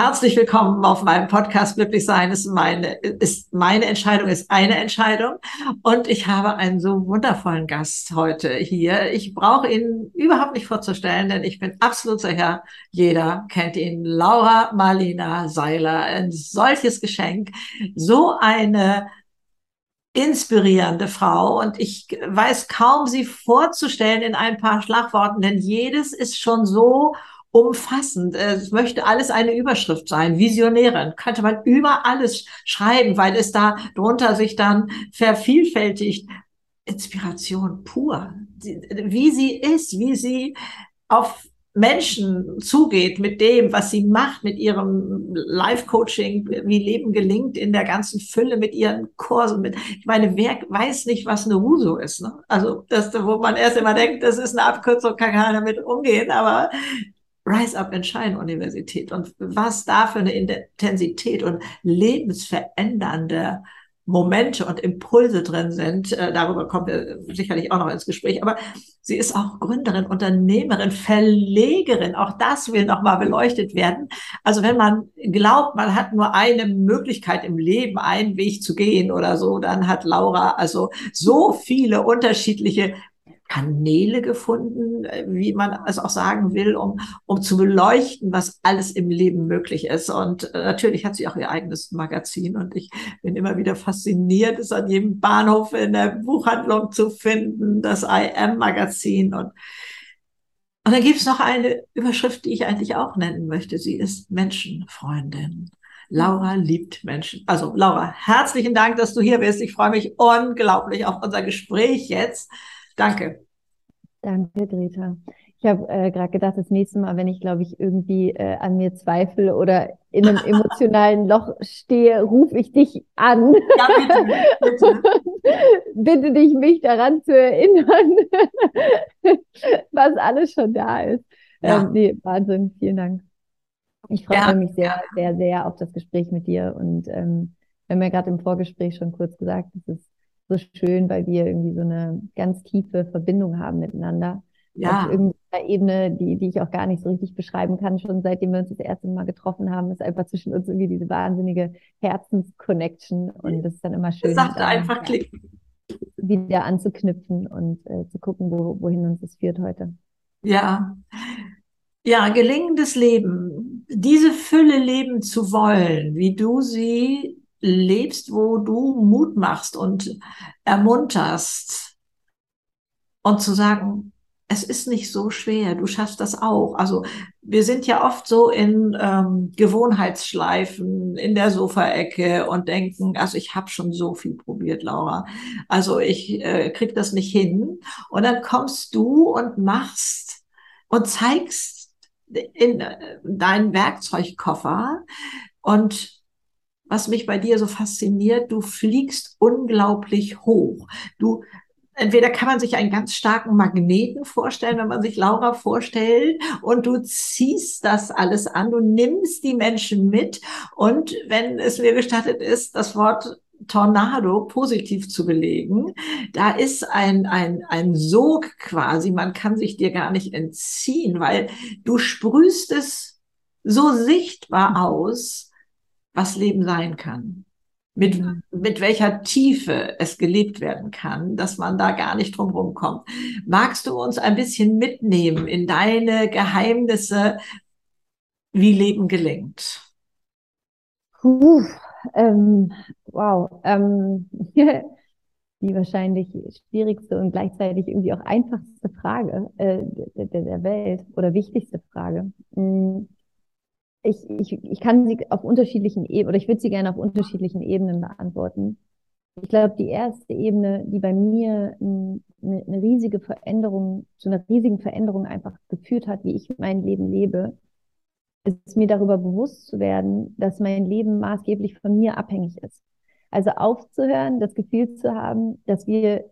Herzlich willkommen auf meinem Podcast Glücklich sein ist meine, ist meine Entscheidung, ist eine Entscheidung. Und ich habe einen so wundervollen Gast heute hier. Ich brauche ihn überhaupt nicht vorzustellen, denn ich bin absolut sicher, jeder kennt ihn. Laura Marlina Seiler. Ein solches Geschenk. So eine inspirierende Frau und ich weiß kaum, sie vorzustellen in ein paar Schlagworten, denn jedes ist schon so umfassend. Es möchte alles eine Überschrift sein, Visionärin. Könnte man über alles schreiben, weil es da drunter sich dann vervielfältigt. Inspiration pur. Wie sie ist, wie sie auf Menschen zugeht mit dem, was sie macht, mit ihrem Life-Coaching, wie Leben gelingt in der ganzen Fülle, mit ihren Kursen. Mit, ich meine, wer weiß nicht, was eine Huso ist? Ne? Also, das, wo man erst immer denkt, das ist eine Abkürzung, kann keiner damit umgehen, aber Rise Up and Shine Universität und was da für eine Intensität und lebensverändernde Momente und Impulse drin sind. Äh, darüber kommen wir sicherlich auch noch ins Gespräch. Aber sie ist auch Gründerin, Unternehmerin, Verlegerin. Auch das will nochmal beleuchtet werden. Also wenn man glaubt, man hat nur eine Möglichkeit im Leben, einen Weg zu gehen oder so, dann hat Laura also so viele unterschiedliche Kanäle gefunden, äh, wie man es auch sagen will, um, um zu beleuchten, was alles im Leben möglich ist. Und äh, natürlich hat sie auch ihr eigenes Magazin und ich bin immer wieder fasziniert, es an jedem Bahnhof in der Buchhandlung zu finden, das IM-Magazin. Und, und dann gibt es noch eine Überschrift, die ich eigentlich auch nennen möchte. Sie ist Menschenfreundin. Laura liebt Menschen. Also Laura, herzlichen Dank, dass du hier bist. Ich freue mich unglaublich auf unser Gespräch jetzt. Danke. Danke, Greta. Ich habe äh, gerade gedacht, das nächste Mal, wenn ich, glaube ich, irgendwie äh, an mir zweifle oder in einem emotionalen Loch stehe, rufe ich dich an. Ja, bitte, bitte. bitte dich, mich daran zu erinnern, was alles schon da ist. Ja. Ähm, nee, Wahnsinn, vielen Dank. Ich freue ja, mich sehr, ja. sehr, sehr auf das Gespräch mit dir. Und ähm, wir haben ja gerade im Vorgespräch schon kurz gesagt, es ist so schön, weil wir irgendwie so eine ganz tiefe Verbindung haben miteinander. Ja. Auf irgendeiner Ebene, die, die ich auch gar nicht so richtig beschreiben kann, schon seitdem wir uns das erste Mal getroffen haben, ist einfach zwischen uns irgendwie diese wahnsinnige Herzensconnection und das ist dann immer schön. Sagt einfach Klick. Wieder anzuknüpfen und äh, zu gucken, wo, wohin uns das führt heute. Ja. Ja, gelingendes Leben, diese Fülle leben zu wollen, wie du sie lebst, wo du Mut machst und ermunterst und zu sagen, es ist nicht so schwer, du schaffst das auch. Also wir sind ja oft so in ähm, Gewohnheitsschleifen in der Sofaecke und denken, also ich habe schon so viel probiert, Laura. Also ich äh, krieg das nicht hin. Und dann kommst du und machst und zeigst in äh, deinen Werkzeugkoffer und was mich bei dir so fasziniert, du fliegst unglaublich hoch. Du entweder kann man sich einen ganz starken Magneten vorstellen, wenn man sich Laura vorstellt, und du ziehst das alles an, du nimmst die Menschen mit. Und wenn es mir gestattet ist, das Wort Tornado positiv zu belegen, da ist ein, ein, ein Sog quasi, man kann sich dir gar nicht entziehen, weil du sprühst es so sichtbar aus, was Leben sein kann. Mit, mit welcher Tiefe es gelebt werden kann, dass man da gar nicht drum rumkommt. Magst du uns ein bisschen mitnehmen in deine Geheimnisse, wie Leben gelingt? Puh, ähm, wow. Ähm, die wahrscheinlich schwierigste und gleichzeitig irgendwie auch einfachste Frage äh, der, der Welt oder wichtigste Frage. Hm ich, ich, ich kann sie auf unterschiedlichen Ebenen, oder ich würde sie gerne auf unterschiedlichen Ebenen beantworten. Ich glaube, die erste Ebene, die bei mir eine, eine riesige Veränderung, zu einer riesigen Veränderung einfach geführt hat, wie ich mein Leben lebe, ist mir darüber bewusst zu werden, dass mein Leben maßgeblich von mir abhängig ist. Also aufzuhören, das Gefühl zu haben, dass wir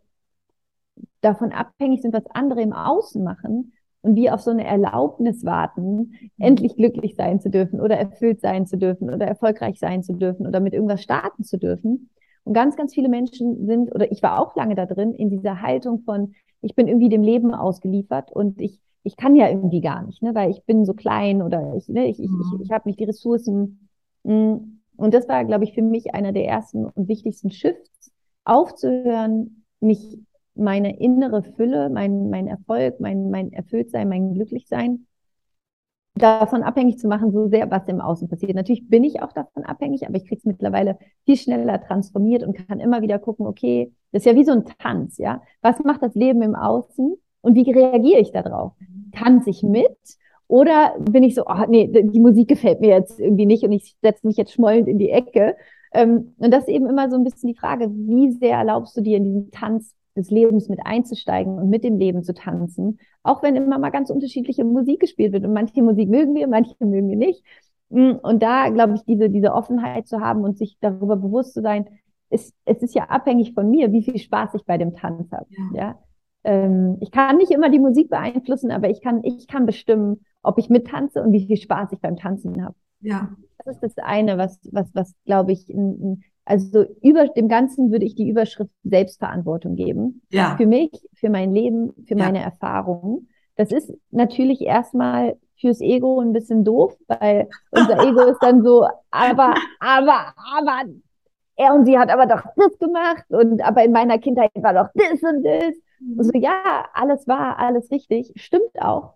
davon abhängig sind, was andere im Außen machen und wir auf so eine Erlaubnis warten, mhm. endlich glücklich sein zu dürfen oder erfüllt sein zu dürfen oder erfolgreich sein zu dürfen oder mit irgendwas starten zu dürfen. Und ganz, ganz viele Menschen sind, oder ich war auch lange da drin, in dieser Haltung von, ich bin irgendwie dem Leben ausgeliefert und ich, ich kann ja irgendwie gar nicht, ne, weil ich bin so klein oder ich, ne, ich, ich, ich, ich habe nicht die Ressourcen. Mm. Und das war, glaube ich, für mich einer der ersten und wichtigsten Shifts, aufzuhören, mich meine innere Fülle, mein, mein Erfolg, mein, mein Erfülltsein, mein Glücklichsein davon abhängig zu machen, so sehr, was im Außen passiert. Natürlich bin ich auch davon abhängig, aber ich kriege es mittlerweile viel schneller transformiert und kann immer wieder gucken, okay, das ist ja wie so ein Tanz, ja. Was macht das Leben im Außen und wie reagiere ich darauf? Tanze ich mit oder bin ich so, oh, nee, die Musik gefällt mir jetzt irgendwie nicht und ich setze mich jetzt schmollend in die Ecke? Ähm, und das ist eben immer so ein bisschen die Frage, wie sehr erlaubst du dir in diesen Tanz des Lebens mit einzusteigen und mit dem Leben zu tanzen, auch wenn immer mal ganz unterschiedliche Musik gespielt wird und manche Musik mögen wir, manche mögen wir nicht. Mm, und da glaube ich, diese, diese Offenheit zu haben und sich darüber bewusst zu sein, ist, es ist ja abhängig von mir, wie viel Spaß ich bei dem Tanz habe. Ja. ja? Ähm, ich kann nicht immer die Musik beeinflussen, aber ich kann, ich kann bestimmen, ob ich mittanze und wie viel Spaß ich beim Tanzen habe. Ja. Das ist das eine, was, was, was glaube ich, ein, also über dem Ganzen würde ich die Überschrift Selbstverantwortung geben. Ja. Für mich, für mein Leben, für ja. meine Erfahrungen. Das ist natürlich erstmal fürs Ego ein bisschen doof, weil unser Ego ist dann so, aber, aber, aber, er und sie hat aber doch das gemacht und aber in meiner Kindheit war doch das und das. Mhm. Also ja, alles war, alles richtig, stimmt auch.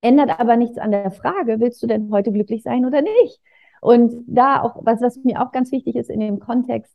Ändert aber nichts an der Frage, willst du denn heute glücklich sein oder nicht? Und da auch, was, was mir auch ganz wichtig ist in dem Kontext,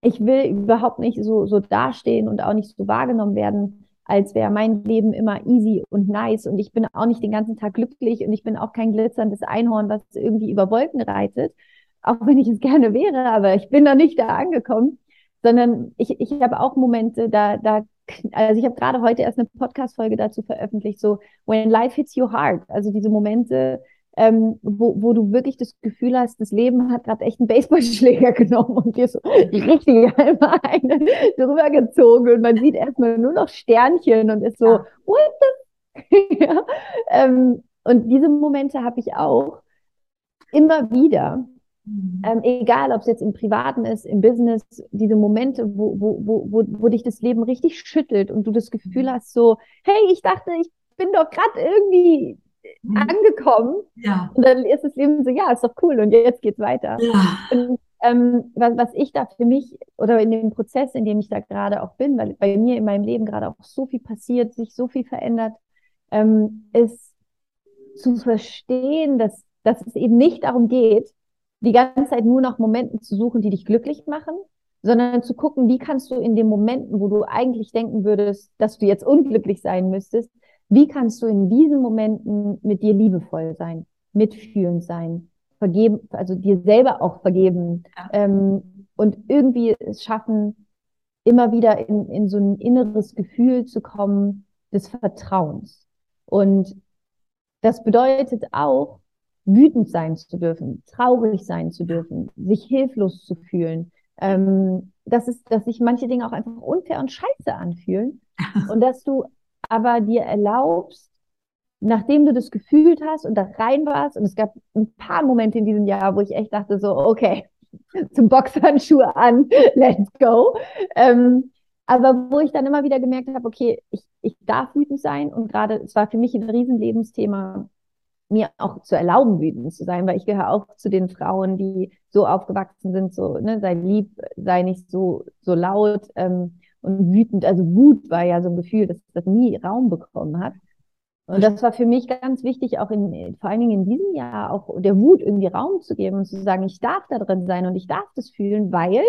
ich will überhaupt nicht so, so dastehen und auch nicht so wahrgenommen werden, als wäre mein Leben immer easy und nice. Und ich bin auch nicht den ganzen Tag glücklich und ich bin auch kein glitzerndes Einhorn, was irgendwie über Wolken reitet, auch wenn ich es gerne wäre, aber ich bin da nicht da angekommen, sondern ich, ich habe auch Momente, da, da, also ich habe gerade heute erst eine Podcast-Folge dazu veröffentlicht, so when life hits you hard, also diese Momente, ähm, wo, wo du wirklich das Gefühl hast, das Leben hat gerade echt einen Baseballschläger genommen und dir so richtig einmal eine drüber gezogen und man sieht erstmal nur noch Sternchen und ist so, ja. what the? ja. ähm, und diese Momente habe ich auch immer wieder. Mhm. Ähm, egal, ob es jetzt im Privaten ist, im Business, diese Momente, wo, wo, wo, wo, wo dich das Leben richtig schüttelt und du das Gefühl mhm. hast, so, hey, ich dachte, ich bin doch gerade irgendwie. Angekommen. Ja. Und dann ist das Leben so, ja, ist doch cool und jetzt geht's weiter. Ja. Und ähm, was, was ich da für mich oder in dem Prozess, in dem ich da gerade auch bin, weil bei mir in meinem Leben gerade auch so viel passiert, sich so viel verändert, ähm, ist zu verstehen, dass, dass es eben nicht darum geht, die ganze Zeit nur nach Momenten zu suchen, die dich glücklich machen, sondern zu gucken, wie kannst du in den Momenten, wo du eigentlich denken würdest, dass du jetzt unglücklich sein müsstest, wie kannst du in diesen Momenten mit dir liebevoll sein, mitfühlend sein, vergeben, also dir selber auch vergeben ja. ähm, und irgendwie es schaffen, immer wieder in, in so ein inneres Gefühl zu kommen des Vertrauens. Und das bedeutet auch, wütend sein zu dürfen, traurig sein zu dürfen, sich hilflos zu fühlen. Ähm, das ist, dass sich manche Dinge auch einfach unfair und scheiße anfühlen. und dass du aber dir erlaubst, nachdem du das gefühlt hast und da rein warst, und es gab ein paar Momente in diesem Jahr, wo ich echt dachte so, okay, zum Boxhandschuhe an, let's go. Ähm, aber wo ich dann immer wieder gemerkt habe, okay, ich, ich darf wütend sein und gerade, es war für mich ein Riesenlebensthema, mir auch zu erlauben, wütend zu sein, weil ich gehöre auch zu den Frauen, die so aufgewachsen sind, so, ne, sei lieb, sei nicht so, so laut. Ähm, und wütend. Also Wut war ja so ein Gefühl, dass das nie Raum bekommen hat. Und das war für mich ganz wichtig, auch in, vor allen Dingen in diesem Jahr, auch der Wut irgendwie Raum zu geben und zu sagen, ich darf da drin sein und ich darf das fühlen, weil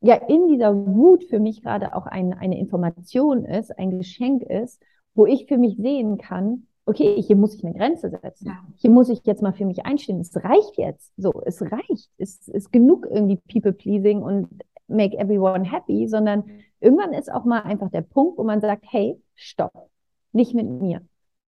ja in dieser Wut für mich gerade auch ein, eine Information ist, ein Geschenk ist, wo ich für mich sehen kann, okay, hier muss ich eine Grenze setzen. Ja. Hier muss ich jetzt mal für mich einstehen. Es reicht jetzt. So, es reicht. Es ist genug irgendwie People pleasing und make everyone happy, sondern irgendwann ist auch mal einfach der Punkt, wo man sagt, hey, stopp, nicht mit mir.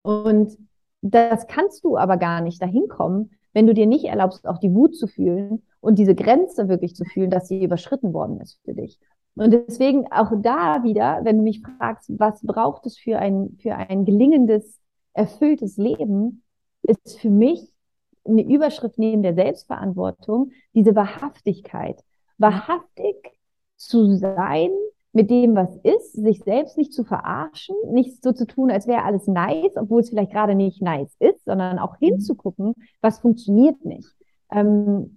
Und das kannst du aber gar nicht dahin kommen, wenn du dir nicht erlaubst, auch die Wut zu fühlen und diese Grenze wirklich zu fühlen, dass sie überschritten worden ist für dich. Und deswegen auch da wieder, wenn du mich fragst, was braucht es für ein, für ein gelingendes, erfülltes Leben, ist für mich eine Überschrift neben der Selbstverantwortung diese Wahrhaftigkeit wahrhaftig zu sein mit dem, was ist, sich selbst nicht zu verarschen, nicht so zu tun, als wäre alles nice, obwohl es vielleicht gerade nicht nice ist, sondern auch mhm. hinzugucken, was funktioniert nicht. Ähm,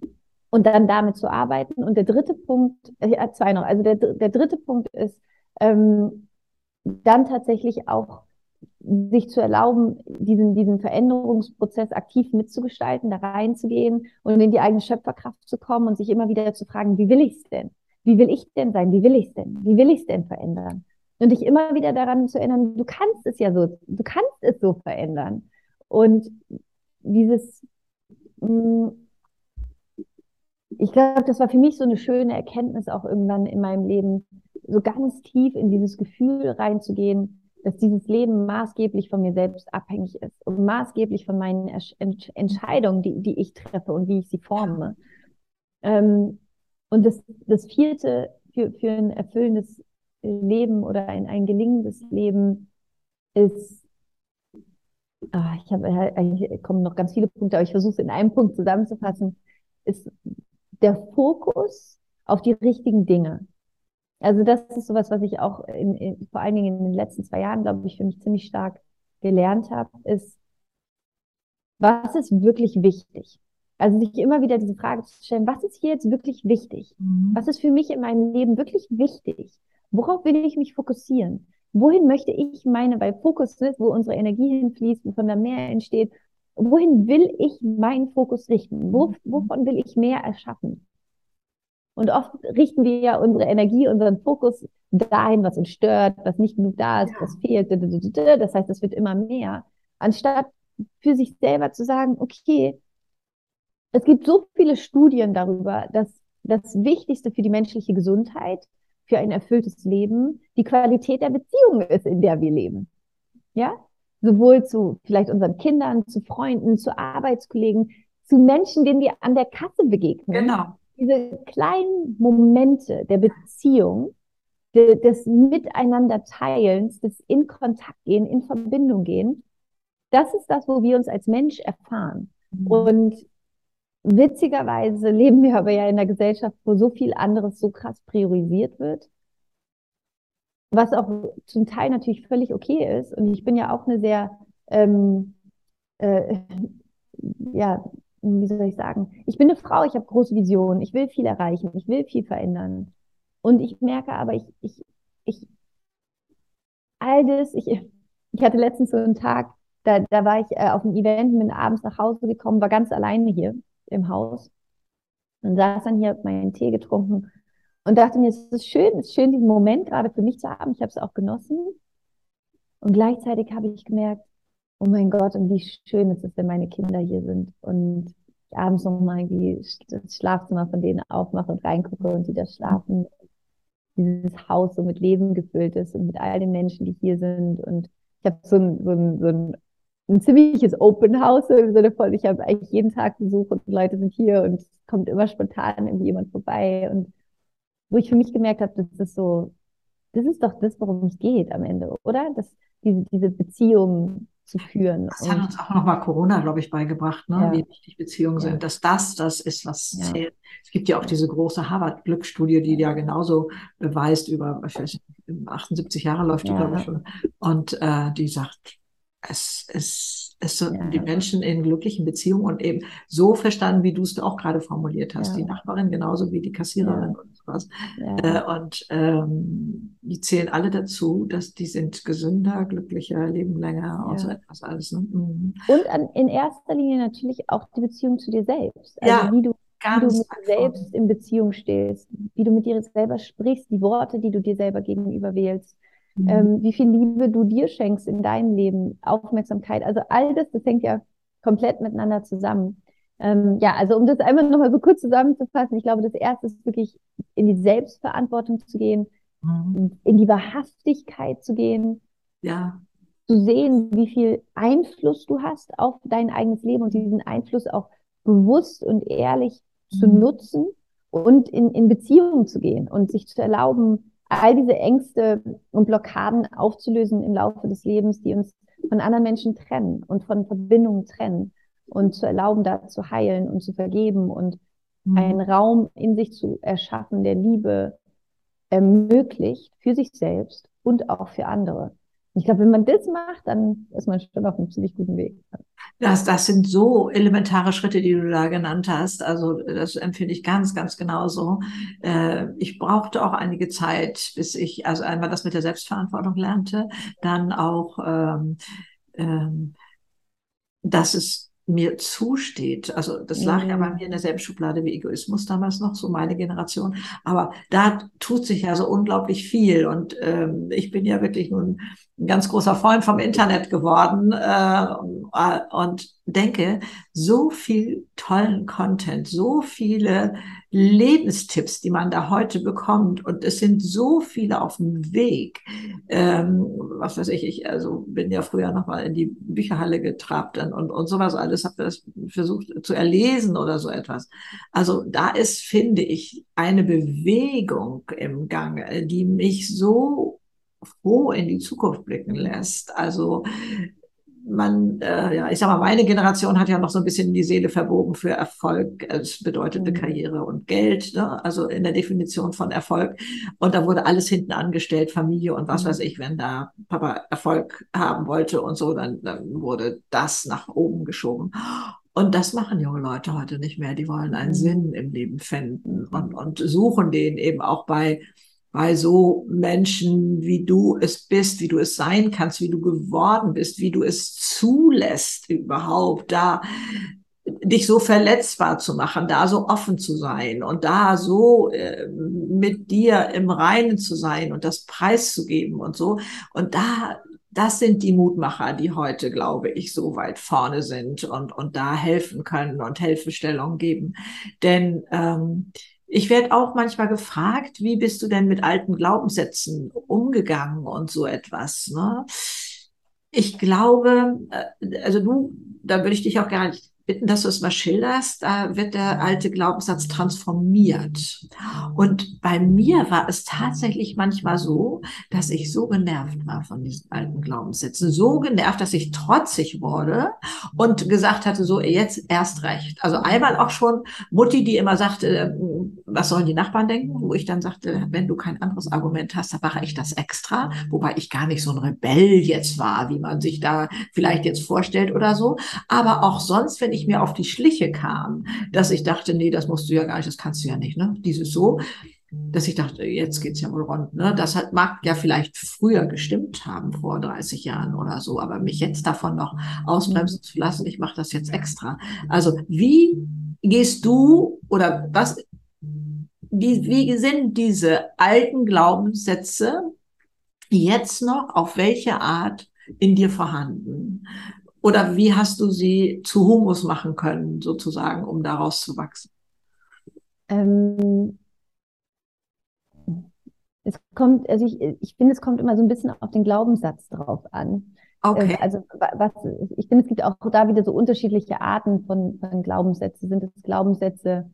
und dann damit zu arbeiten. Und der dritte Punkt, äh, zwei noch, also der, der dritte Punkt ist, ähm, dann tatsächlich auch sich zu erlauben, diesen, diesen Veränderungsprozess aktiv mitzugestalten, da reinzugehen und in die eigene Schöpferkraft zu kommen und sich immer wieder zu fragen, wie will ich es denn? Wie will ich denn sein? Wie will ich es denn? Wie will ich es denn verändern? Und dich immer wieder daran zu erinnern, du kannst es ja so, du kannst es so verändern. Und dieses, mh, mm, ich glaube, das war für mich so eine schöne Erkenntnis auch irgendwann in meinem Leben, so ganz tief in dieses Gefühl reinzugehen, dass dieses Leben maßgeblich von mir selbst abhängig ist und maßgeblich von meinen Entscheidungen, die, die ich treffe und wie ich sie forme. Ähm, und das, das vierte für, für ein erfüllendes Leben oder ein, ein gelingendes Leben ist, ah, ich habe eigentlich kommen noch ganz viele Punkte, aber ich versuche es in einem Punkt zusammenzufassen, ist der Fokus auf die richtigen Dinge. Also das ist sowas, was ich auch in, in, vor allen Dingen in den letzten zwei Jahren, glaube ich, für mich ziemlich stark gelernt habe, ist, was ist wirklich wichtig? Also sich immer wieder diese Frage zu stellen, was ist hier jetzt wirklich wichtig? Mhm. Was ist für mich in meinem Leben wirklich wichtig? Worauf will ich mich fokussieren? Wohin möchte ich meine, weil Fokus ist, wo unsere Energie hinfließt, wovon da mehr entsteht. Wohin will ich meinen Fokus richten? Wo, mhm. wovon will ich mehr erschaffen? Und oft richten wir ja unsere Energie, unseren Fokus dahin, was uns stört, was nicht genug da ist, was fehlt. Das heißt, es wird immer mehr. Anstatt für sich selber zu sagen, okay, es gibt so viele Studien darüber, dass das Wichtigste für die menschliche Gesundheit, für ein erfülltes Leben, die Qualität der Beziehung ist, in der wir leben. Ja? Sowohl zu vielleicht unseren Kindern, zu Freunden, zu Arbeitskollegen, zu Menschen, denen wir an der Kasse begegnen. Genau diese kleinen Momente der Beziehung, de, des Miteinanderteilens, des in Kontakt gehen, in Verbindung gehen, das ist das, wo wir uns als Mensch erfahren. Mhm. Und witzigerweise leben wir aber ja in einer Gesellschaft, wo so viel anderes so krass priorisiert wird. Was auch zum Teil natürlich völlig okay ist. Und ich bin ja auch eine sehr, ähm, äh, ja, wie soll ich sagen, ich bin eine Frau, ich habe große Visionen, ich will viel erreichen, ich will viel verändern. Und ich merke aber, ich, ich, ich, all das, ich, ich hatte letztens so einen Tag, da, da war ich äh, auf einem Event, bin abends nach Hause gekommen, war ganz alleine hier im Haus und saß dann hier, meinen Tee getrunken und dachte mir, es ist schön, es ist schön, diesen Moment gerade für mich zu haben. Ich habe es auch genossen. Und gleichzeitig habe ich gemerkt, oh mein Gott, und wie schön ist es, wenn meine Kinder hier sind und ich abends nochmal irgendwie das Schlafzimmer von denen aufmache und reingucke und die da schlafen. Dieses Haus so mit Leben gefüllt ist und mit all den Menschen, die hier sind. Und ich habe so ein, so ein, so ein, ein ziemliches Open House im Sinne von, ich habe eigentlich jeden Tag Besuch und Leute sind hier und es kommt immer spontan irgendwie jemand vorbei. Und wo ich für mich gemerkt habe, das ist so, das ist doch das, worum es geht am Ende, oder? Das, diese, diese Beziehung zu führen. Das hat uns auch nochmal Corona, glaube ich, beigebracht, ne? Ja. wie wichtig Beziehungen ja. sind, dass das das ist, was ja. zählt. Es gibt ja auch diese große Harvard-Glücksstudie, die ja genauso beweist, über ich weiß nicht, 78 Jahre läuft die, glaube ich, schon. Und äh, die sagt, es ist es sind ja. die Menschen in glücklichen Beziehungen und eben so verstanden, wie du es auch gerade formuliert hast. Ja. Die Nachbarin genauso wie die Kassiererin ja. und sowas. Äh, und ähm, die zählen alle dazu, dass die sind gesünder, glücklicher, leben länger und so etwas alles. Ne? Mhm. Und an, in erster Linie natürlich auch die Beziehung zu dir selbst. Also ja. wie du wie du mit dir selbst in Beziehung stehst, wie du mit dir selber sprichst, die Worte, die du dir selber gegenüber wählst, Mhm. Ähm, wie viel Liebe du dir schenkst in deinem Leben, Aufmerksamkeit. Also all das, das hängt ja komplett miteinander zusammen. Ähm, ja, also um das einmal nochmal so kurz zusammenzufassen, ich glaube, das erste ist wirklich in die Selbstverantwortung zu gehen, mhm. in die Wahrhaftigkeit zu gehen. Ja. Zu sehen, wie viel Einfluss du hast auf dein eigenes Leben und diesen Einfluss auch bewusst und ehrlich mhm. zu nutzen und in, in Beziehung zu gehen und sich zu erlauben, all diese Ängste und Blockaden aufzulösen im Laufe des Lebens, die uns von anderen Menschen trennen und von Verbindungen trennen und zu erlauben, da zu heilen und zu vergeben und mhm. einen Raum in sich zu erschaffen, der Liebe, ermöglicht für sich selbst und auch für andere. Ich glaube, wenn man das macht, dann ist man schon auf einem ziemlich guten Weg. Das, das sind so elementare Schritte, die du da genannt hast. Also das empfinde ich ganz, ganz genauso. Äh, ich brauchte auch einige Zeit, bis ich also einmal das mit der Selbstverantwortung lernte, dann auch, ähm, ähm, dass es mir zusteht. Also das lag ja bei mhm. mir in derselben Schublade wie Egoismus damals noch, so meine Generation. Aber da tut sich ja so unglaublich viel. Und ähm, ich bin ja wirklich nun ein ganz großer Freund vom Internet geworden äh, und denke, so viel tollen Content, so viele Lebenstipps, die man da heute bekommt. Und es sind so viele auf dem Weg. Ähm, was weiß ich, ich also bin ja früher nochmal in die Bücherhalle getrabt und, und, sowas alles, habe das versucht zu erlesen oder so etwas. Also da ist, finde ich, eine Bewegung im Gange, die mich so froh in die Zukunft blicken lässt. Also man, äh, ja, ich sag mal, meine Generation hat ja noch so ein bisschen die Seele verbogen für Erfolg. Es bedeutete mhm. Karriere und Geld, ne? also in der Definition von Erfolg. Und da wurde alles hinten angestellt, Familie und was mhm. weiß ich, wenn da Papa Erfolg haben wollte und so, dann, dann wurde das nach oben geschoben. Und das machen junge Leute heute nicht mehr. Die wollen einen mhm. Sinn im Leben finden und, und suchen den eben auch bei bei so Menschen, wie du es bist, wie du es sein kannst, wie du geworden bist, wie du es zulässt überhaupt, da dich so verletzbar zu machen, da so offen zu sein und da so äh, mit dir im Reinen zu sein und das preiszugeben und so. Und da, das sind die Mutmacher, die heute, glaube ich, so weit vorne sind und, und da helfen können und Hilfestellung geben. Denn ähm, ich werde auch manchmal gefragt, wie bist du denn mit alten Glaubenssätzen umgegangen und so etwas. Ne? Ich glaube, äh, also du, da würde ich dich auch gerne bitten, dass du es mal schilderst. Da wird der alte Glaubenssatz transformiert. Und bei mir war es tatsächlich manchmal so, dass ich so genervt war von diesen alten Glaubenssätzen. So genervt, dass ich trotzig wurde und gesagt hatte, so jetzt erst recht. Also einmal auch schon Mutti, die immer sagte, ähm, was sollen die Nachbarn denken? Wo ich dann sagte, wenn du kein anderes Argument hast, dann mache ich das extra. Wobei ich gar nicht so ein Rebell jetzt war, wie man sich da vielleicht jetzt vorstellt oder so. Aber auch sonst, wenn ich mir auf die Schliche kam, dass ich dachte, nee, das musst du ja gar nicht, das kannst du ja nicht, ne? Dieses so, dass ich dachte, jetzt geht's ja wohl rund, ne? Das hat, mag ja vielleicht früher gestimmt haben, vor 30 Jahren oder so, aber mich jetzt davon noch ausbremsen zu lassen, ich mache das jetzt extra. Also, wie gehst du oder was, wie, wie sind diese alten Glaubenssätze jetzt noch auf welche Art in dir vorhanden? Oder wie hast du sie zu Humus machen können, sozusagen, um daraus zu wachsen? Ähm, es kommt, also ich, ich finde, es kommt immer so ein bisschen auf den Glaubenssatz drauf an. Okay. Äh, also was, ich finde, es gibt auch da wieder so unterschiedliche Arten von, von Glaubenssätze. Sind es Glaubenssätze,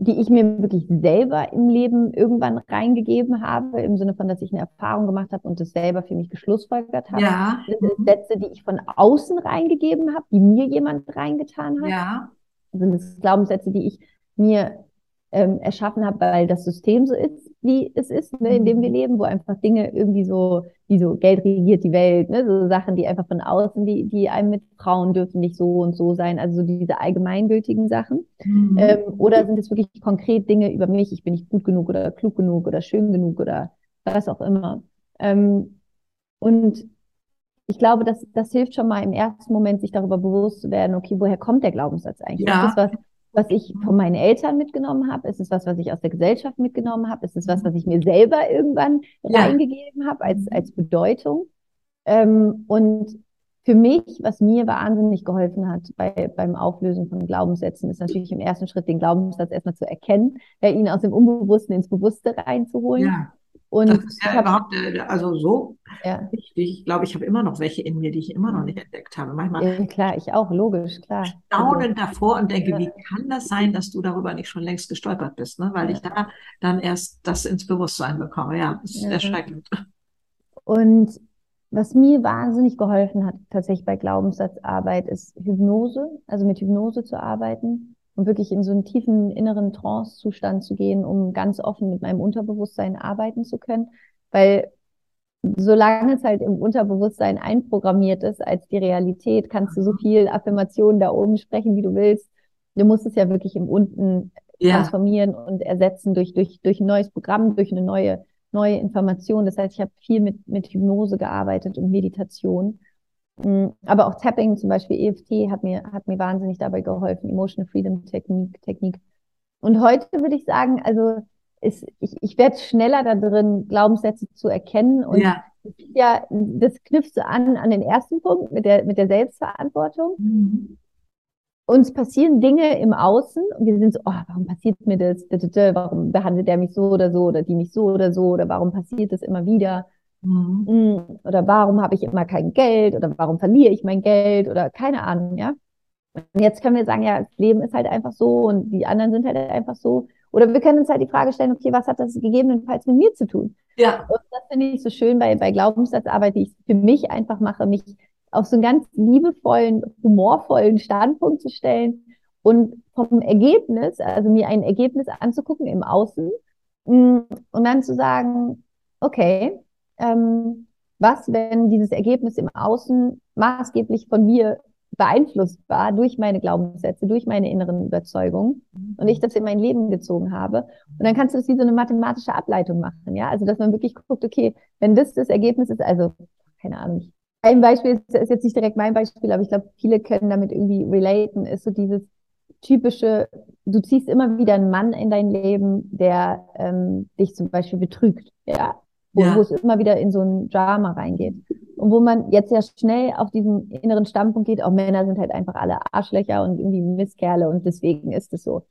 die ich mir wirklich selber im Leben irgendwann reingegeben habe, im Sinne von, dass ich eine Erfahrung gemacht habe und das selber für mich geschlussfolgert habe. Ja. Mhm. Sätze, die ich von außen reingegeben habe, die mir jemand reingetan hat. Ja. Sind es Glaubenssätze, die ich mir ähm, erschaffen habe, weil das System so ist, wie es ist, ne, in dem wir mhm. leben, wo einfach Dinge irgendwie so, wie so Geld regiert die Welt, ne, so Sachen, die einfach von außen, die, die einem mit Frauen dürfen nicht so und so sein, also so diese allgemeingültigen Sachen. Mhm. Ähm, oder sind es wirklich konkret Dinge über mich, ich bin nicht gut genug oder klug genug oder schön genug oder was auch immer. Ähm, und ich glaube, das, das hilft schon mal im ersten Moment, sich darüber bewusst zu werden, okay, woher kommt der Glaubenssatz eigentlich? Ja. Das was, was ich von meinen Eltern mitgenommen habe? Ist es was, was ich aus der Gesellschaft mitgenommen habe? Ist es was, was ich mir selber irgendwann ja. reingegeben habe als, als Bedeutung? Ähm, und für mich, was mir wahnsinnig geholfen hat bei, beim Auflösen von Glaubenssätzen, ist natürlich im ersten Schritt den Glaubenssatz erstmal zu erkennen, ja, ihn aus dem Unbewussten ins Bewusste reinzuholen. Ja. Und das ist ja hab, überhaupt, äh, also so ja. wichtig. Ich glaube, ich habe immer noch welche in mir, die ich immer noch nicht entdeckt habe. Manchmal ja, klar, ich auch, logisch, klar. Staunend also, davor und denke, ja. wie kann das sein, dass du darüber nicht schon längst gestolpert bist, ne? weil ich da dann erst das ins Bewusstsein bekomme. Ja, das ist erschreckend. Und was mir wahnsinnig geholfen hat, tatsächlich bei Glaubenssatzarbeit, ist Hypnose, also mit Hypnose zu arbeiten. Um wirklich in so einen tiefen inneren Trance-Zustand zu gehen, um ganz offen mit meinem Unterbewusstsein arbeiten zu können. Weil solange es halt im Unterbewusstsein einprogrammiert ist als die Realität, kannst du so viel Affirmationen da oben sprechen, wie du willst. Du musst es ja wirklich im Unten ja. transformieren und ersetzen durch, durch, durch ein neues Programm, durch eine neue, neue Information. Das heißt, ich habe viel mit, mit Hypnose gearbeitet und Meditation. Mm, aber auch Tapping, zum Beispiel EFT, hat mir, hat mir wahnsinnig dabei geholfen, Emotional Freedom Technik, Technik. Und heute würde ich sagen, also ist, ich, ich werde schneller da drin, Glaubenssätze zu erkennen. Und ja. ja, das knüpft so an an den ersten Punkt mit der, mit der Selbstverantwortung. Mhm. Uns passieren Dinge im Außen und wir sind so, oh, warum passiert mir das? Warum behandelt der mich so oder so oder die mich so oder so oder warum passiert das immer wieder? Mhm. Mm, oder warum habe ich immer kein Geld oder warum verliere ich mein Geld oder keine Ahnung, ja. Und jetzt können wir sagen, ja, das Leben ist halt einfach so und die anderen sind halt einfach so. Oder wir können uns halt die Frage stellen, okay, was hat das gegebenenfalls mit mir zu tun? Ja. Und das finde ich so schön bei, bei Glaubenssatzarbeit, die ich für mich einfach mache, mich auf so einen ganz liebevollen, humorvollen Standpunkt zu stellen und vom Ergebnis, also mir ein Ergebnis anzugucken im Außen mm, und dann zu sagen, okay, ähm, was, wenn dieses Ergebnis im Außen maßgeblich von mir beeinflusst war durch meine Glaubenssätze, durch meine inneren Überzeugungen und ich das in mein Leben gezogen habe. Und dann kannst du das wie so eine mathematische Ableitung machen, ja? Also, dass man wirklich guckt, okay, wenn das das Ergebnis ist, also, keine Ahnung, ein Beispiel ist, ist jetzt nicht direkt mein Beispiel, aber ich glaube, viele können damit irgendwie relaten, ist so dieses typische, du ziehst immer wieder einen Mann in dein Leben, der ähm, dich zum Beispiel betrügt, ja? Wo, ja. wo es immer wieder in so ein Drama reingeht. Und wo man jetzt ja schnell auf diesen inneren Standpunkt geht, auch Männer sind halt einfach alle Arschlöcher und irgendwie Misskerle und deswegen ist es so.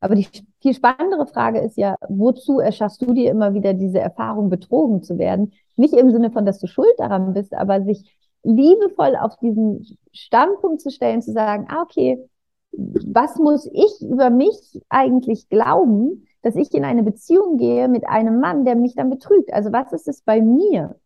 Aber die viel spannendere Frage ist ja, wozu erschaffst du dir immer wieder diese Erfahrung, betrogen zu werden? Nicht im Sinne von, dass du schuld daran bist, aber sich liebevoll auf diesen Standpunkt zu stellen, zu sagen, ah, okay, was muss ich über mich eigentlich glauben, dass ich in eine Beziehung gehe mit einem Mann, der mich dann betrügt? Also was ist es bei mir?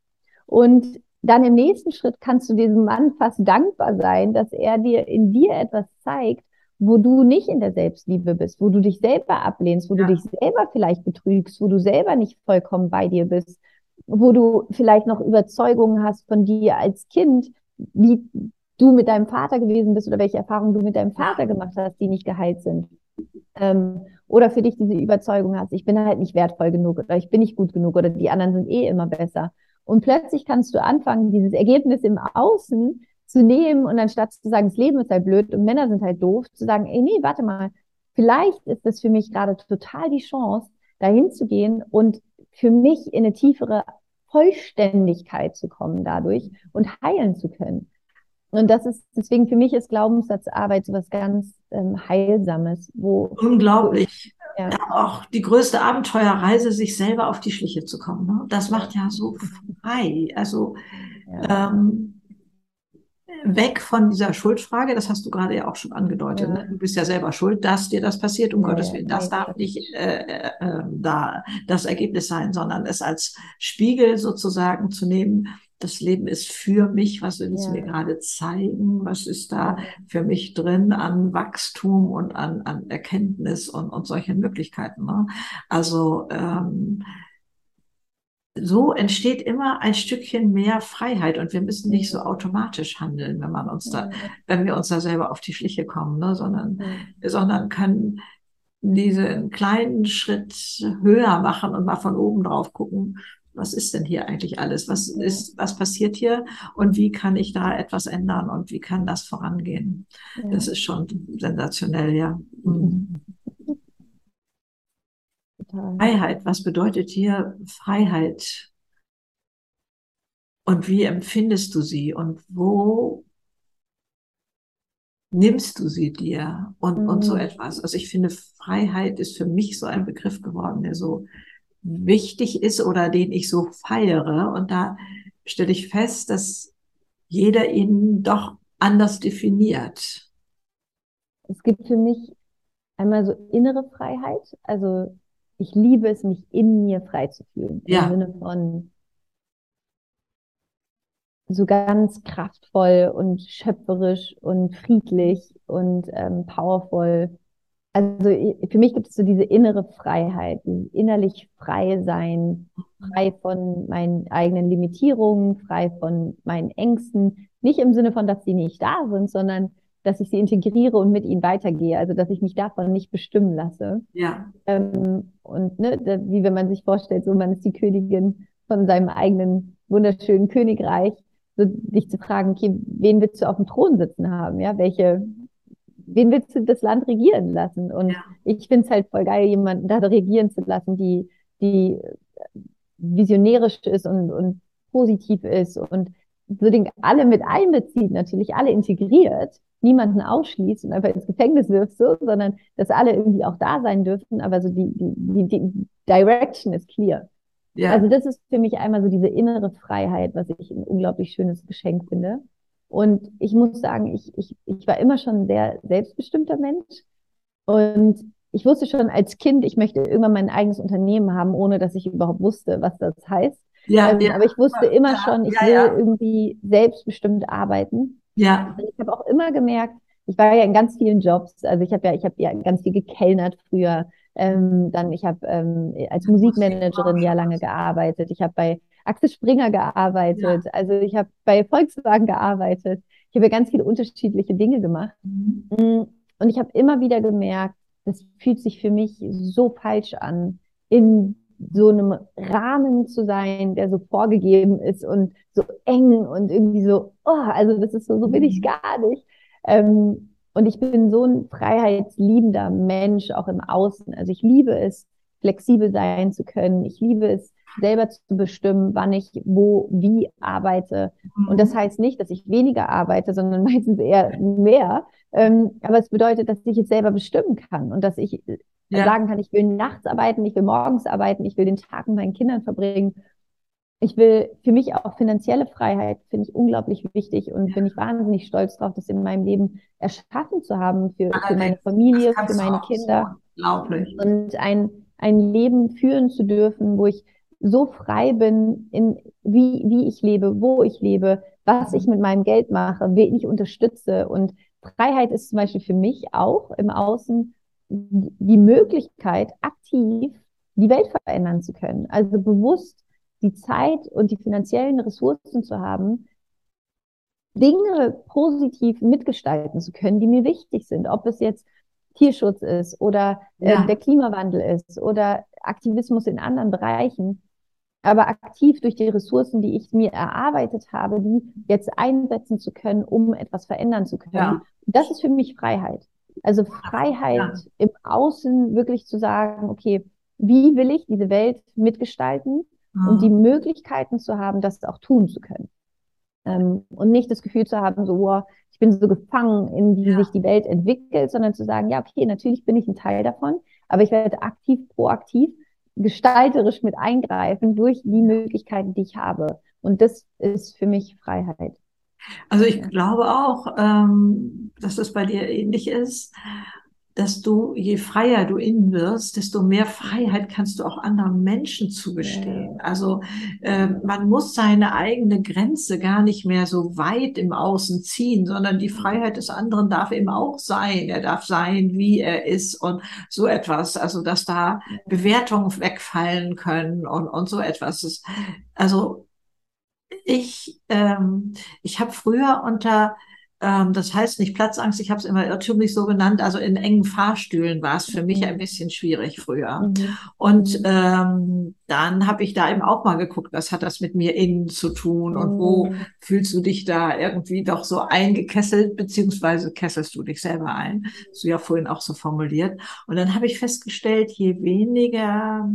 Und dann im nächsten Schritt kannst du diesem Mann fast dankbar sein, dass er dir in dir etwas zeigt, wo du nicht in der Selbstliebe bist, wo du dich selber ablehnst, wo ja. du dich selber vielleicht betrügst, wo du selber nicht vollkommen bei dir bist, wo du vielleicht noch Überzeugungen hast von dir als Kind, wie du mit deinem Vater gewesen bist oder welche Erfahrungen du mit deinem Vater gemacht hast, die nicht geheilt sind. Ähm, oder für dich diese Überzeugung hast, ich bin halt nicht wertvoll genug oder ich bin nicht gut genug oder die anderen sind eh immer besser. Und plötzlich kannst du anfangen, dieses Ergebnis im Außen zu nehmen und anstatt zu sagen, das Leben ist halt blöd und Männer sind halt doof, zu sagen, ey, nee, warte mal, vielleicht ist das für mich gerade total die Chance, dahin zu gehen und für mich in eine tiefere Vollständigkeit zu kommen dadurch und heilen zu können. Und das ist, deswegen für mich ist Glaubenssatzarbeit so was ganz ähm, Heilsames, wo. Unglaublich ja. auch die größte Abenteuerreise, sich selber auf die Schliche zu kommen. Ne? Das macht ja so frei. Also ja. ähm, weg von dieser Schuldfrage, das hast du gerade ja auch schon angedeutet. Ja. Ne? Du bist ja selber schuld, dass dir das passiert, um Gottes Willen. Das darf nicht äh, äh, äh, da das Ergebnis sein, sondern es als Spiegel sozusagen zu nehmen das Leben ist für mich, was will es ja. mir gerade zeigen, was ist da für mich drin an Wachstum und an, an Erkenntnis und, und solchen Möglichkeiten. Ne? Also ähm, so entsteht immer ein Stückchen mehr Freiheit und wir müssen nicht so automatisch handeln, wenn man uns da, wenn wir uns da selber auf die Schliche kommen, ne? sondern, sondern können diesen kleinen Schritt höher machen und mal von oben drauf gucken was ist denn hier eigentlich alles? Was ist, was passiert hier? Und wie kann ich da etwas ändern? Und wie kann das vorangehen? Ja. Das ist schon sensationell, ja. Mhm. Freiheit, was bedeutet hier Freiheit? Und wie empfindest du sie? Und wo nimmst du sie dir? Und, mhm. und so mhm. etwas. Also ich finde, Freiheit ist für mich so ein Begriff geworden, der so wichtig ist oder den ich so feiere. Und da stelle ich fest, dass jeder ihn doch anders definiert. Es gibt für mich einmal so innere Freiheit. Also ich liebe es, mich in mir frei zu fühlen. Ja. Im Sinne von so ganz kraftvoll und schöpferisch und friedlich und ähm, powerful also für mich gibt es so diese innere Freiheit, innerlich frei sein, frei von meinen eigenen Limitierungen, frei von meinen Ängsten. Nicht im Sinne von, dass sie nicht da sind, sondern dass ich sie integriere und mit ihnen weitergehe. Also dass ich mich davon nicht bestimmen lasse. Ja. Ähm, und ne, wie wenn man sich vorstellt, so man ist die Königin von seinem eigenen wunderschönen Königreich, so dich zu fragen, okay, wen willst du auf dem Thron sitzen haben? Ja, welche, wen willst du das Land regieren lassen? Und ja. ich finde es halt voll geil, jemanden da regieren zu lassen, die, die visionärisch ist und, und positiv ist und so den alle mit einbezieht, natürlich alle integriert, niemanden ausschließt und einfach ins Gefängnis wirft, so, sondern dass alle irgendwie auch da sein dürfen, aber so die, die, die Direction ist clear. Ja. Also das ist für mich einmal so diese innere Freiheit, was ich ein unglaublich schönes Geschenk finde. Und ich muss sagen, ich, ich, ich war immer schon ein sehr selbstbestimmter Mensch. Und ich wusste schon als Kind, ich möchte irgendwann mein eigenes Unternehmen haben, ohne dass ich überhaupt wusste, was das heißt. Ja, ähm, ja. Aber ich wusste immer ja, schon, ich will irgendwie selbstbestimmt arbeiten. Ja. Und ich habe auch immer gemerkt, ich war ja in ganz vielen Jobs, also ich habe ja, ich habe ja ganz viel gekellnert früher. Ähm, dann ich habe ähm, als Musikmanagerin ja lange gearbeitet. Ich habe bei Axel Springer gearbeitet. Ja. Also ich habe bei Volkswagen gearbeitet. Ich habe ganz viele unterschiedliche Dinge gemacht. Mhm. Mm, und ich habe immer wieder gemerkt, das fühlt sich für mich so falsch an, in so einem Rahmen zu sein, der so vorgegeben ist und so eng und irgendwie so, oh, also das ist so, so bin ich mhm. gar nicht. Ähm, und ich bin so ein freiheitsliebender Mensch, auch im Außen. Also ich liebe es, flexibel sein zu können. Ich liebe es, selber zu bestimmen, wann ich wo, wie arbeite. Und das mhm. heißt nicht, dass ich weniger arbeite, sondern meistens eher mehr. Ähm, aber es bedeutet, dass ich es selber bestimmen kann und dass ich äh, ja. sagen kann, ich will nachts arbeiten, ich will morgens arbeiten, ich will den Tag mit meinen Kindern verbringen. Ich will für mich auch finanzielle Freiheit, finde ich unglaublich wichtig und ja. bin ich wahnsinnig stolz darauf, das in meinem Leben erschaffen zu haben für, für meine Familie, für meine Kinder. So unglaublich. Und ein, ein Leben führen zu dürfen, wo ich so frei bin, in wie, wie ich lebe, wo ich lebe, was ich mit meinem Geld mache, wen ich unterstütze. Und Freiheit ist zum Beispiel für mich auch im Außen die Möglichkeit, aktiv die Welt verändern zu können. Also bewusst die Zeit und die finanziellen Ressourcen zu haben, Dinge positiv mitgestalten zu können, die mir wichtig sind. Ob es jetzt Tierschutz ist oder äh, ja. der Klimawandel ist oder Aktivismus in anderen Bereichen aber aktiv durch die Ressourcen, die ich mir erarbeitet habe, die jetzt einsetzen zu können, um etwas verändern zu können. Ja. Das ist für mich Freiheit. Also Freiheit ja. im Außen wirklich zu sagen, okay, wie will ich diese Welt mitgestalten mhm. und die Möglichkeiten zu haben, das auch tun zu können. Ähm, und nicht das Gefühl zu haben, so, wow, ich bin so gefangen, in wie ja. sich die Welt entwickelt, sondern zu sagen, ja, okay, natürlich bin ich ein Teil davon, aber ich werde aktiv, proaktiv gestalterisch mit eingreifen durch die Möglichkeiten, die ich habe. Und das ist für mich Freiheit. Also ich glaube auch, ähm, dass es bei dir ähnlich ist dass du, je freier du innen wirst, desto mehr Freiheit kannst du auch anderen Menschen zugestehen. Also äh, man muss seine eigene Grenze gar nicht mehr so weit im Außen ziehen, sondern die Freiheit des anderen darf eben auch sein. Er darf sein, wie er ist und so etwas. Also dass da Bewertungen wegfallen können und, und so etwas. Also ich, ähm, ich habe früher unter ähm, das heißt nicht Platzangst, ich habe es immer irrtümlich so genannt. Also in engen Fahrstühlen war es für mich ein mhm. bisschen schwierig früher. Mhm. Und mhm. ähm, dann habe ich da eben auch mal geguckt, was hat das mit mir innen zu tun und wo mhm. fühlst du dich da irgendwie doch so eingekesselt, beziehungsweise kesselst du dich selber ein. Hast du ja vorhin auch so formuliert. Und dann habe ich festgestellt, je weniger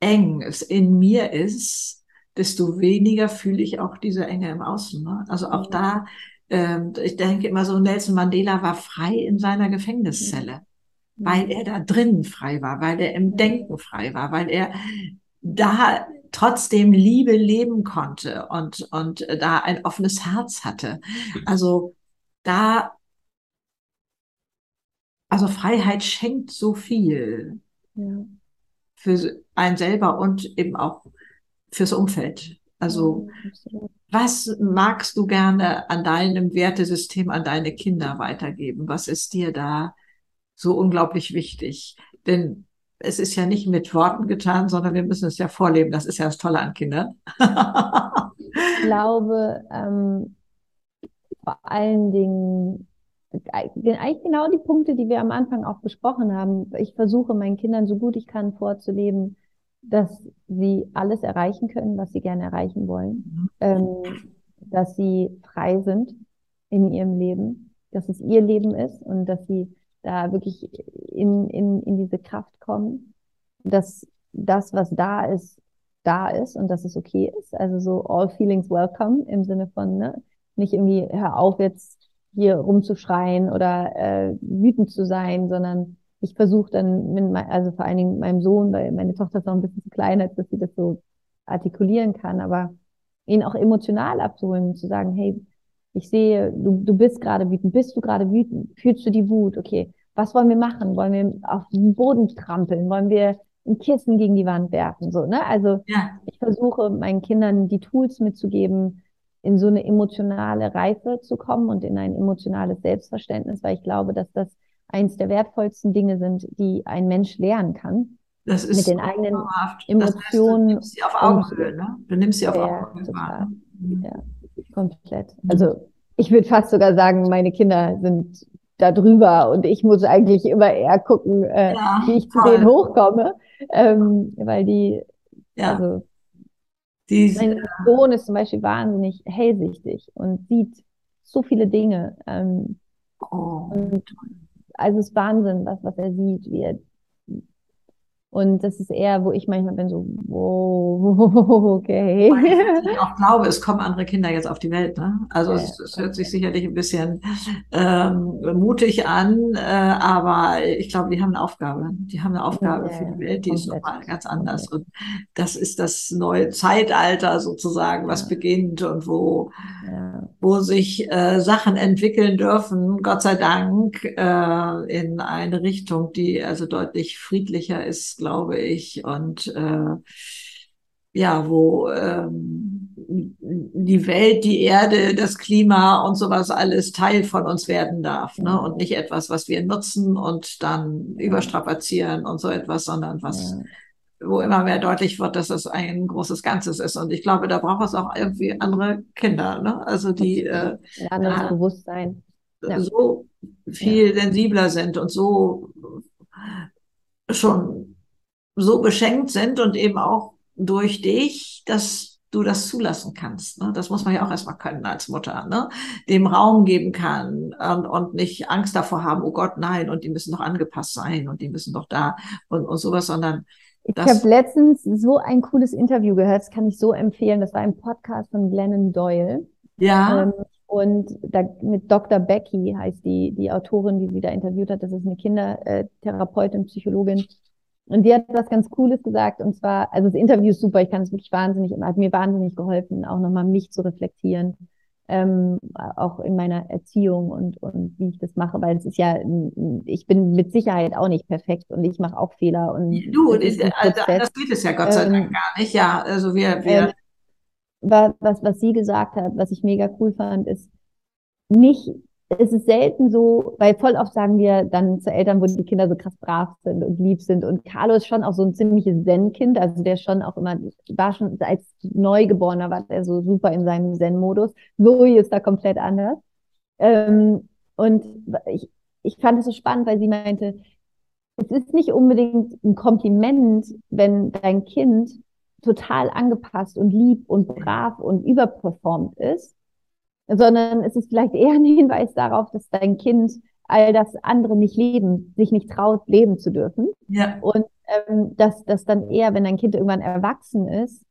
eng es in mir ist, desto weniger fühle ich auch diese Enge im Außen. Ne? Also auch da ähm, ich denke immer so, Nelson Mandela war frei in seiner Gefängniszelle, mhm. weil er da drinnen frei war, weil er im Denken frei war, weil er da trotzdem Liebe leben konnte und, und da ein offenes Herz hatte. Also da, also Freiheit schenkt so viel ja. für einen selber und eben auch fürs Umfeld. Also ja, was magst du gerne an deinem Wertesystem an deine Kinder weitergeben? Was ist dir da so unglaublich wichtig. Denn es ist ja nicht mit Worten getan, sondern wir müssen es ja vorleben. Das ist ja das Tolle an Kindern. ich glaube, ähm, vor allen Dingen, eigentlich genau die Punkte, die wir am Anfang auch besprochen haben. Ich versuche meinen Kindern so gut ich kann vorzuleben, dass sie alles erreichen können, was sie gerne erreichen wollen, mhm. ähm, dass sie frei sind in ihrem Leben, dass es ihr Leben ist und dass sie da wirklich in, in, in diese Kraft kommen, dass das, was da ist, da ist und dass es okay ist. Also so all feelings welcome im Sinne von, ne, nicht irgendwie, hör auf jetzt hier rumzuschreien oder äh, wütend zu sein, sondern ich versuche dann, mit mein, also vor allen Dingen meinem Sohn, weil meine Tochter ist noch ein bisschen zu klein, als dass sie das so artikulieren kann, aber ihn auch emotional abzuholen und zu sagen, hey, ich sehe, du, du bist gerade wütend, bist du gerade wütend, fühlst du die Wut, okay, was wollen wir machen? Wollen wir auf den Boden trampeln? Wollen wir ein Kissen gegen die Wand werfen? So, ne? Also ja. ich versuche meinen Kindern die Tools mitzugeben, in so eine emotionale Reife zu kommen und in ein emotionales Selbstverständnis, weil ich glaube, dass das eins der wertvollsten Dinge sind, die ein Mensch lernen kann. Das ist mit den eigenen Emotionen. Das heißt, du nimmst sie auf Augenhöhe, ne? Du nimmst sie auf Augenhöhe. Mhm. Ja, komplett. Also ich würde fast sogar sagen, meine Kinder sind da drüber und ich muss eigentlich immer eher gucken, äh, ja, wie ich zu denen hochkomme, ähm, weil die, ja. also die, mein Sohn ist zum Beispiel wahnsinnig hellsichtig und sieht so viele Dinge. Ähm, oh. und, also es ist Wahnsinn, was, was er sieht, wie er und das ist eher, wo ich manchmal bin so, wow, okay. ich auch glaube, es kommen andere Kinder jetzt auf die Welt. Ne? Also ja, es, es, hört sich sicherlich ein bisschen ähm, mutig an, äh, aber ich glaube, die haben eine Aufgabe. Die haben eine Aufgabe ja, für die Welt, die komplett. ist nochmal ganz anders. Und das ist das neue Zeitalter sozusagen, was ja. beginnt und wo, wo sich äh, Sachen entwickeln dürfen, Gott sei Dank, äh, in eine Richtung, die also deutlich friedlicher ist glaube ich, und äh, ja, wo ähm, die Welt, die Erde, das Klima und sowas alles Teil von uns werden darf. Ne? Und nicht etwas, was wir nutzen und dann überstrapazieren und so etwas, sondern was, wo immer mehr deutlich wird, dass das ein großes Ganzes ist. Und ich glaube, da braucht es auch irgendwie andere Kinder, ne? Also die äh, ein anderes äh, Bewusstsein. Ja. so viel ja. sensibler sind und so schon so beschenkt sind und eben auch durch dich, dass du das zulassen kannst. Ne? Das muss man ja auch erstmal können als Mutter, ne? dem Raum geben kann und, und nicht Angst davor haben, oh Gott, nein, und die müssen doch angepasst sein und die müssen doch da und, und sowas, sondern ich habe letztens so ein cooles Interview gehört, das kann ich so empfehlen. Das war ein Podcast von Glennon Doyle. Ja. Ähm, und da mit Dr. Becky heißt die, die Autorin, die sie da interviewt hat. Das ist eine Kindertherapeutin, Psychologin. Und die hat was ganz Cooles gesagt, und zwar, also das Interview ist super, ich kann es wirklich wahnsinnig, hat mir wahnsinnig geholfen, auch nochmal mich zu reflektieren, ähm, auch in meiner Erziehung und, und wie ich das mache, weil es ist ja, ich bin mit Sicherheit auch nicht perfekt und ich mache auch Fehler. Und du, ist, also, das geht es ja Gott sei Dank ähm, gar nicht, ja, also wir, wir. Ähm, was, was sie gesagt hat, was ich mega cool fand, ist, nicht es ist selten so, weil voll oft sagen wir dann zu Eltern, wo die Kinder so krass brav sind und lieb sind. Und Carlo ist schon auch so ein ziemliches Zen-Kind, also der schon auch immer, war schon als Neugeborener war der so super in seinem Zen-Modus. Zoe ist da komplett anders. Ähm, und ich, ich fand es so spannend, weil sie meinte, es ist nicht unbedingt ein Kompliment, wenn dein Kind total angepasst und lieb und brav und überperformt ist, sondern es ist vielleicht eher ein Hinweis darauf, dass dein Kind all das andere nicht leben, sich nicht traut, leben zu dürfen. Ja. Und ähm, dass das dann eher, wenn dein Kind irgendwann erwachsen ist,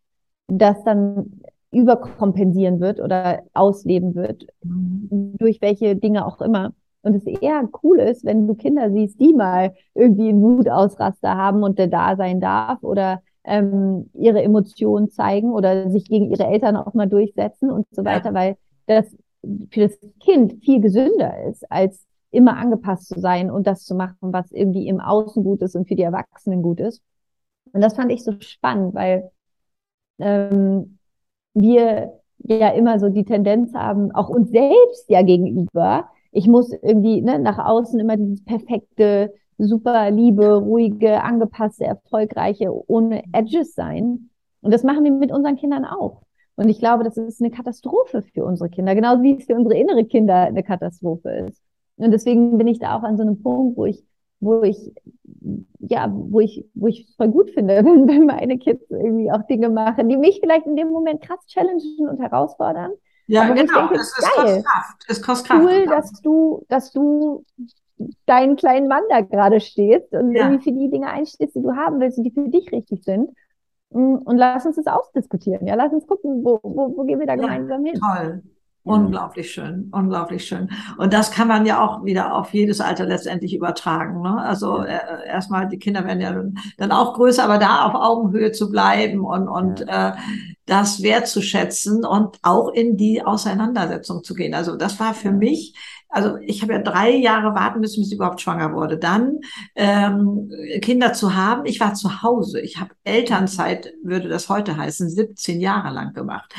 das dann überkompensieren wird oder ausleben wird, mhm. durch welche Dinge auch immer. Und es eher cool ist, wenn du Kinder siehst, die mal irgendwie einen Wutausraster haben und der da sein darf oder ähm, ihre Emotionen zeigen oder sich gegen ihre Eltern auch mal durchsetzen und so weiter, ja. weil das für das Kind viel gesünder ist, als immer angepasst zu sein und das zu machen, was irgendwie im Außen gut ist und für die Erwachsenen gut ist. Und das fand ich so spannend, weil ähm, wir ja immer so die Tendenz haben, auch uns selbst ja gegenüber, ich muss irgendwie ne, nach außen immer dieses perfekte, super liebe, ruhige, angepasste, erfolgreiche, ohne Edges sein. Und das machen wir mit unseren Kindern auch. Und ich glaube, das ist eine Katastrophe für unsere Kinder, genauso wie es für unsere innere Kinder eine Katastrophe ist. Und deswegen bin ich da auch an so einem Punkt, wo ich, wo ich, ja, wo ich, wo ich es voll gut finde, wenn, wenn meine Kids irgendwie auch Dinge machen, die mich vielleicht in dem Moment krass challengen und herausfordern. Ja, Aber genau. Denke, es, es kostet Kraft. Es kostet Kraft. Cool, dass du, dass du deinen kleinen Mann da gerade stehst und ja. irgendwie für die Dinge einstehst, die du haben willst und die für dich richtig sind. Mm, und lass uns das ausdiskutieren. Ja, lass uns gucken, wo, wo, wo gehen wir da ja, gemeinsam hin. Toll. Unglaublich schön, unglaublich schön. Und das kann man ja auch wieder auf jedes Alter letztendlich übertragen. Ne? Also äh, erstmal, die Kinder werden ja dann auch größer, aber da auf Augenhöhe zu bleiben und, und ja. äh, das wertzuschätzen und auch in die Auseinandersetzung zu gehen. Also das war für mich also ich habe ja drei Jahre warten müssen, bis ich überhaupt schwanger wurde. Dann ähm, Kinder zu haben. Ich war zu Hause. Ich habe Elternzeit, würde das heute heißen, 17 Jahre lang gemacht.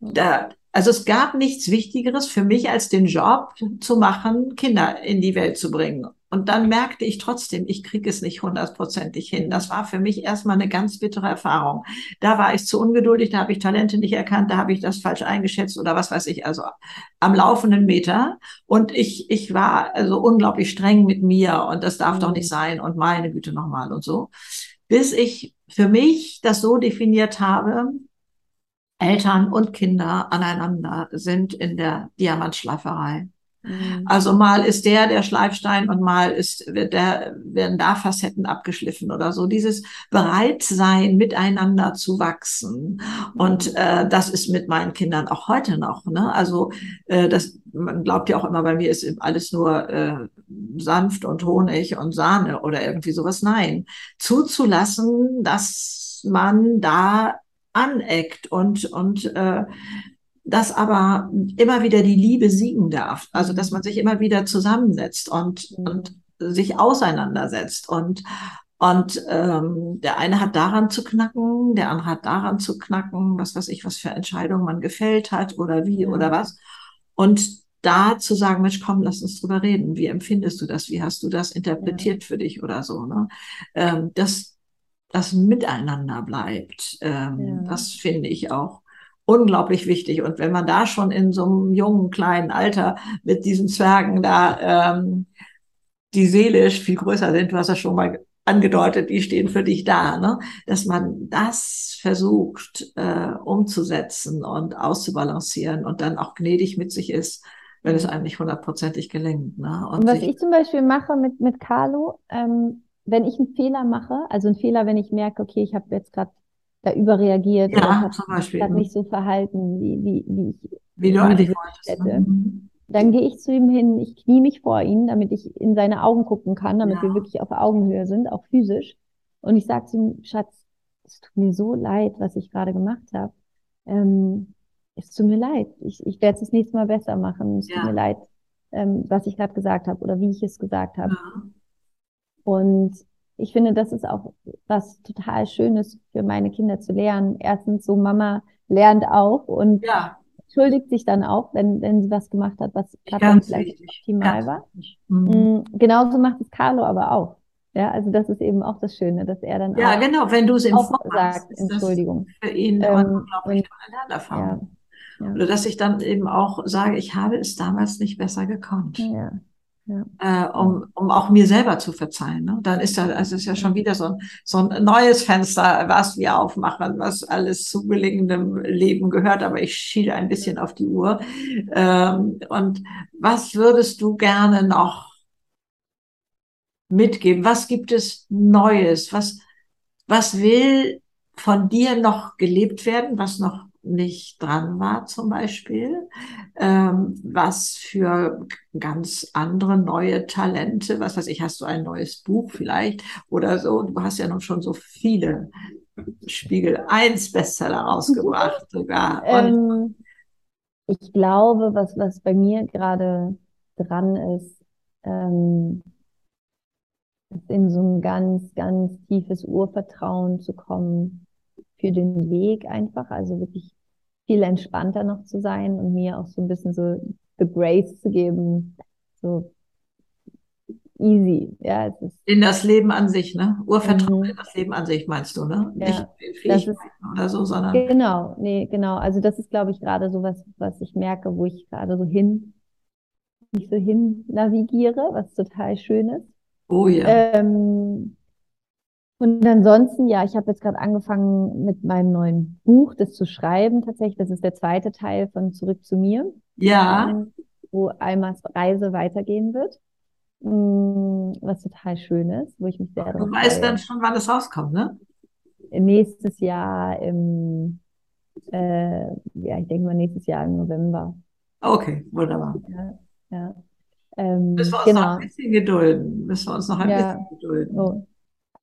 Da, also es gab nichts Wichtigeres für mich, als den Job zu machen, Kinder in die Welt zu bringen. Und dann merkte ich trotzdem, ich kriege es nicht hundertprozentig hin. Das war für mich erstmal eine ganz bittere Erfahrung. Da war ich zu ungeduldig, da habe ich Talente nicht erkannt, da habe ich das falsch eingeschätzt oder was weiß ich, also am laufenden Meter. Und ich, ich war also unglaublich streng mit mir und das darf doch nicht mhm. sein und meine Güte nochmal und so. Bis ich für mich das so definiert habe, Eltern und Kinder aneinander sind in der Diamantschleiferei. Mhm. Also mal ist der der Schleifstein und mal ist der, werden da Facetten abgeschliffen oder so. Dieses Bereitsein, miteinander zu wachsen. Und äh, das ist mit meinen Kindern auch heute noch. Ne? Also äh, das, man glaubt ja auch immer, bei mir ist alles nur äh, sanft und Honig und Sahne oder irgendwie sowas. Nein, zuzulassen, dass man da aneckt und, und äh, dass aber immer wieder die Liebe siegen darf. Also dass man sich immer wieder zusammensetzt und, mhm. und sich auseinandersetzt. Und, und ähm, der eine hat daran zu knacken, der andere hat daran zu knacken, was weiß ich, was für Entscheidungen man gefällt hat oder wie ja. oder was. Und da zu sagen, Mensch, komm, lass uns drüber reden. Wie empfindest du das? Wie hast du das interpretiert ja. für dich oder so? Ne? Ähm, das, das Miteinander bleibt. Ähm, ja. Das finde ich auch unglaublich wichtig. Und wenn man da schon in so einem jungen, kleinen Alter mit diesen Zwergen da, ähm, die seelisch viel größer sind, du hast ja schon mal angedeutet, die stehen für dich da, ne? dass man das versucht äh, umzusetzen und auszubalancieren und dann auch gnädig mit sich ist, wenn es einem nicht hundertprozentig gelingt. Ne? Und, und was ich zum Beispiel mache mit, mit Carlo, ähm, wenn ich einen Fehler mache, also einen Fehler, wenn ich merke, okay, ich habe jetzt gerade da überreagiert ja, oder hat nicht so verhalten, wie, wie, wie ich wie du eigentlich wolltest. Hätte. Mhm. Dann gehe ich zu ihm hin, ich knie mich vor ihn, damit ich in seine Augen gucken kann, damit ja. wir wirklich auf Augenhöhe sind, auch physisch. Und ich sage zu ihm, Schatz, es tut mir so leid, was ich gerade gemacht habe. Ähm, es tut mir leid. Ich, ich werde es das nächste Mal besser machen. Es ja. tut mir leid, ähm, was ich gerade gesagt habe oder wie ich es gesagt habe. Ja. Und ich finde, das ist auch was total Schönes für meine Kinder zu lernen. Erstens, so Mama lernt auch und ja. entschuldigt sich dann auch, wenn, wenn sie was gemacht hat, was gerade vielleicht optimal war. Mhm. Mm, genauso macht es Carlo aber auch. Ja, also das ist eben auch das Schöne, dass er dann ja, auch, genau, wenn du es ihm auch sagt, Entschuldigung. Für ihn ähm, unglaublich tolle Erfahrung. Ja, ja. Oder dass ich dann eben auch sage, ich habe es damals nicht besser gekonnt. Ja ja. äh, um, um auch mir selber zu verzeihen. Ne? Dann ist da, also ist ja schon wieder so ein, so ein neues Fenster, was wir aufmachen, was alles zu gelingendem Leben gehört. Aber ich schiele ein bisschen auf die Uhr. Ähm, und was würdest du gerne noch mitgeben? Was gibt es Neues? Was, was will von dir noch gelebt werden, was noch nicht dran war zum Beispiel, ähm, was für ganz andere neue Talente, was weiß ich, hast du ein neues Buch vielleicht oder so, du hast ja nun schon so viele Spiegel 1 Bestseller rausgebracht sogar. Ähm, ich glaube, was, was bei mir gerade dran ist, ähm, ist in so ein ganz, ganz tiefes Urvertrauen zu kommen für den Weg einfach, also wirklich viel entspannter noch zu sein und mir auch so ein bisschen so the grace zu geben, so easy. Ja, es ist in das Leben an sich, ne? Urvertrauen Mhm. in das Leben an sich, meinst du, ne? Ja, Nicht in Fähigkeiten oder so, sondern genau, nee, genau. Also das ist, glaube ich, gerade so was, was ich merke, wo ich gerade so hin, mich so hin navigiere, was total schön ist. oh ja. Ähm, und ansonsten, ja, ich habe jetzt gerade angefangen mit meinem neuen Buch, das zu schreiben tatsächlich. Das ist der zweite Teil von Zurück zu mir, Ja, ähm, wo Almas Reise weitergehen wird. Mm, Was total schön ist, wo ich mich sehr du weißt dann schon, wann es rauskommt, ne? Nächstes Jahr im, äh, ja, ich denke mal nächstes Jahr im November. Okay, wunderbar. Ja, ja. Müssen Ähm, wir uns noch genau, ein bisschen gedulden. Müssen wir uns noch ein ja. bisschen gedulden. So.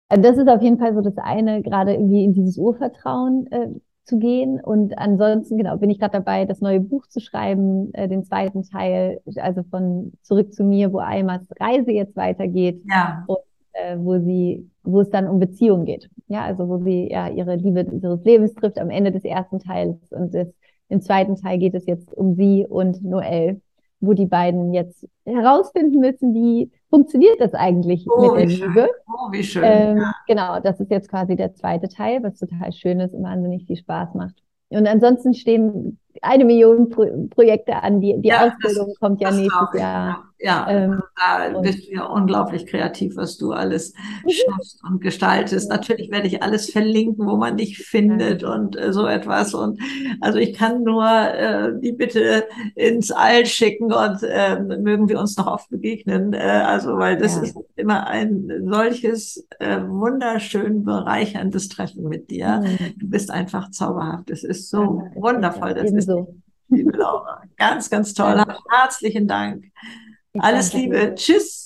Also das ist auf jeden Fall so das eine, gerade irgendwie in dieses Urvertrauen äh, zu gehen. Und ansonsten, genau, bin ich gerade dabei, das neue Buch zu schreiben, äh, den zweiten Teil, also von Zurück zu mir, wo Almas Reise jetzt weitergeht Ja, und äh, wo sie, wo es dann um Beziehungen geht. Ja, also wo sie ja ihre Liebe ihres Lebens trifft am Ende des ersten Teils. Und das, im zweiten Teil geht es jetzt um sie und Noel, wo die beiden jetzt herausfinden müssen, wie funktioniert das eigentlich oh, mit der schön. Liebe. Oh, wie schön. Ähm, Ja. genau, das ist jetzt quasi der zweite Teil, was total schön ist und wahnsinnig viel Spaß macht. Und ansonsten stehen eine Million Pro Projekte an. Die, die Ja, das, Ausbildung kommt ja das nächstes. Jahr. Ja, ja. Ähm, Da bist du ja unglaublich kreativ, was du alles schaffst und gestaltest. ja, Natürlich werde ich alles verlinken, wo man dich findet und äh, so etwas. Und also ich kann nur äh, die Bitte ins All schicken und äh, mögen wir uns noch oft begegnen. Äh, also, weil das Ja, ist immer ein solches äh, wunderschön bereicherndes Treffen mit dir. hm, Du bist einfach zauberhaft. Es ist so danke, wundervoll. Das ist Ebenso. liebe Laura. Ganz, ganz toll. Danke. Herzlichen Dank. Alles. Liebe. Tschüss.